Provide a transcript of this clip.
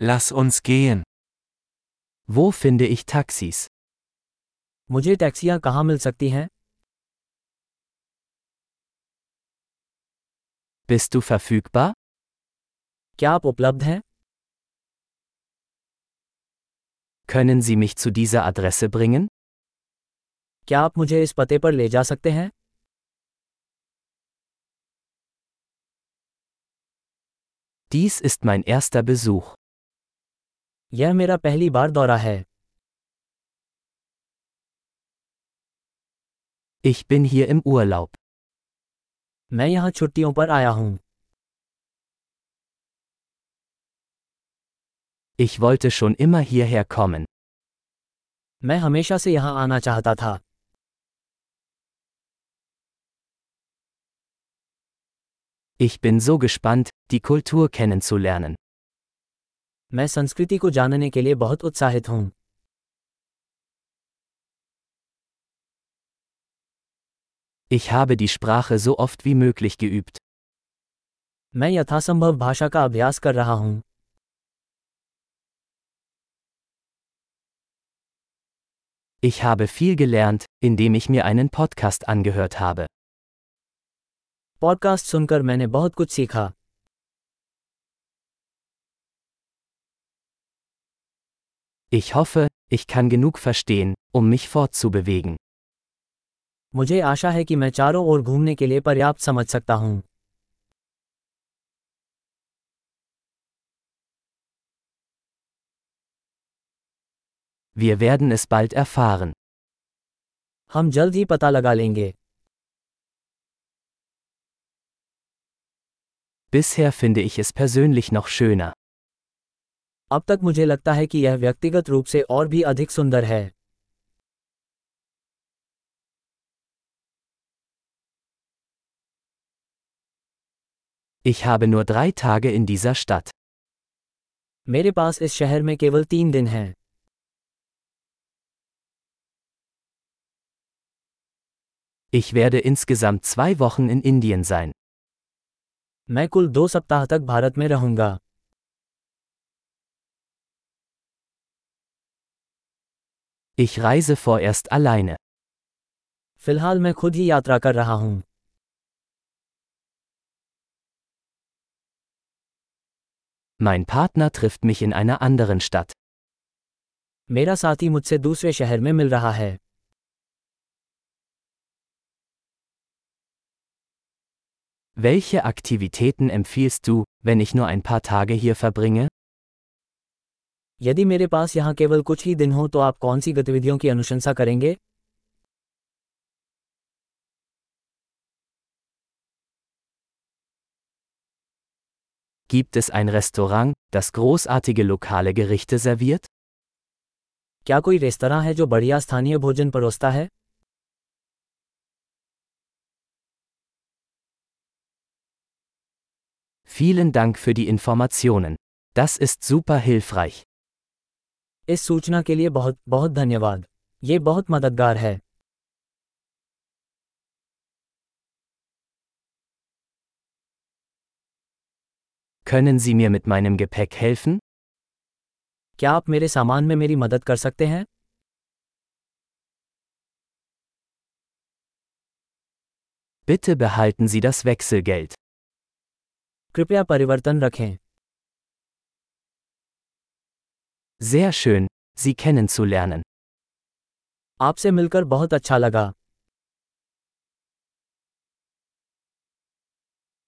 Lass uns gehen. Wo finde ich Taxis? मुझे टैक्सियाँ कहाँ मिल सकती हैं Bist du verfügbar? क्या आप उपलब्ध हैं Können Sie mich zu dieser Adresse bringen? क्या आप मुझे इस पते पर ले जा सकते हैं Dies ist mein erster Besuch. यह मेरा पहली बार दौरा है Ich bin hier im Urlaub. मैं यहाँ छुट्टियों पर आया हूँ Ich wollte schon immer hierher kommen. मैं हमेशा से यहाँ आना चाहता था Ich bin so gespannt, die Kultur kennenzulernen. मैं संस्कृति को जानने के लिए बहुत उत्साहित हूँ Ich habe die Sprache so oft wie möglich geübt. मैं यथासंभव भाषा का अभ्यास कर रहा हूँ Ich habe viel gelernt, indem ich mir einen Podcast angehört habe. Podcast सुनकर मैंने बहुत कुछ सीखा Ich hoffe, ich kann genug verstehen, um mich fortzubewegen. मुझे आशा है कि मैं चारों ओर घूमने के लिए पर्याप्त समझ सकता हूँ Wir werden es bald erfahren. हम जल्द ही पता लगा लेंगे Bisher finde ich es persönlich noch schöner. अब तक मुझे लगता है कि यह व्यक्तिगत रूप से और भी अधिक सुंदर है Ich habe nur drei Tage in dieser Stadt. मेरे पास इस शहर में केवल तीन दिन हैं Ich werde insgesamt zwei Wochen in Indien sein. मैं कुल दो सप्ताह तक भारत में रहूँगा Ich reise vorerst alleine. फिलहाल मैं खुद ही यात्रा कर रहा हूँ Mein Partner trifft mich in einer anderen Stadt. मेरा साथी मुझसे दूसरे शहर में मिल रहा है Welche Aktivitäten empfiehlst du, wenn ich nur ein paar Tage hier verbringe? यदि मेरे पास यहाँ केवल कुछ ही दिन हो तो आप कौन सी गतिविधियों की अनुशंसा करेंगे Gibt es ein Restaurant, das großartige lokale Gerichte serviert? क्या कोई रेस्तरां है जो बढ़िया स्थानीय भोजन परोसता है Vielen Dank für die Informationen. Das ist super hilfreich. इस सूचना के लिए बहुत बहुत धन्यवाद ये बहुत मददगार है Können Sie mir mit meinem Gepäck helfen? क्या आप मेरे सामान में मेरी मदद कर सकते हैं Bitte behalten Sie das Wechselgeld. कृपया परिवर्तन रखें Sehr schön, Sie kennenzulernen. आपसे मिलकर बहुत अच्छा लगा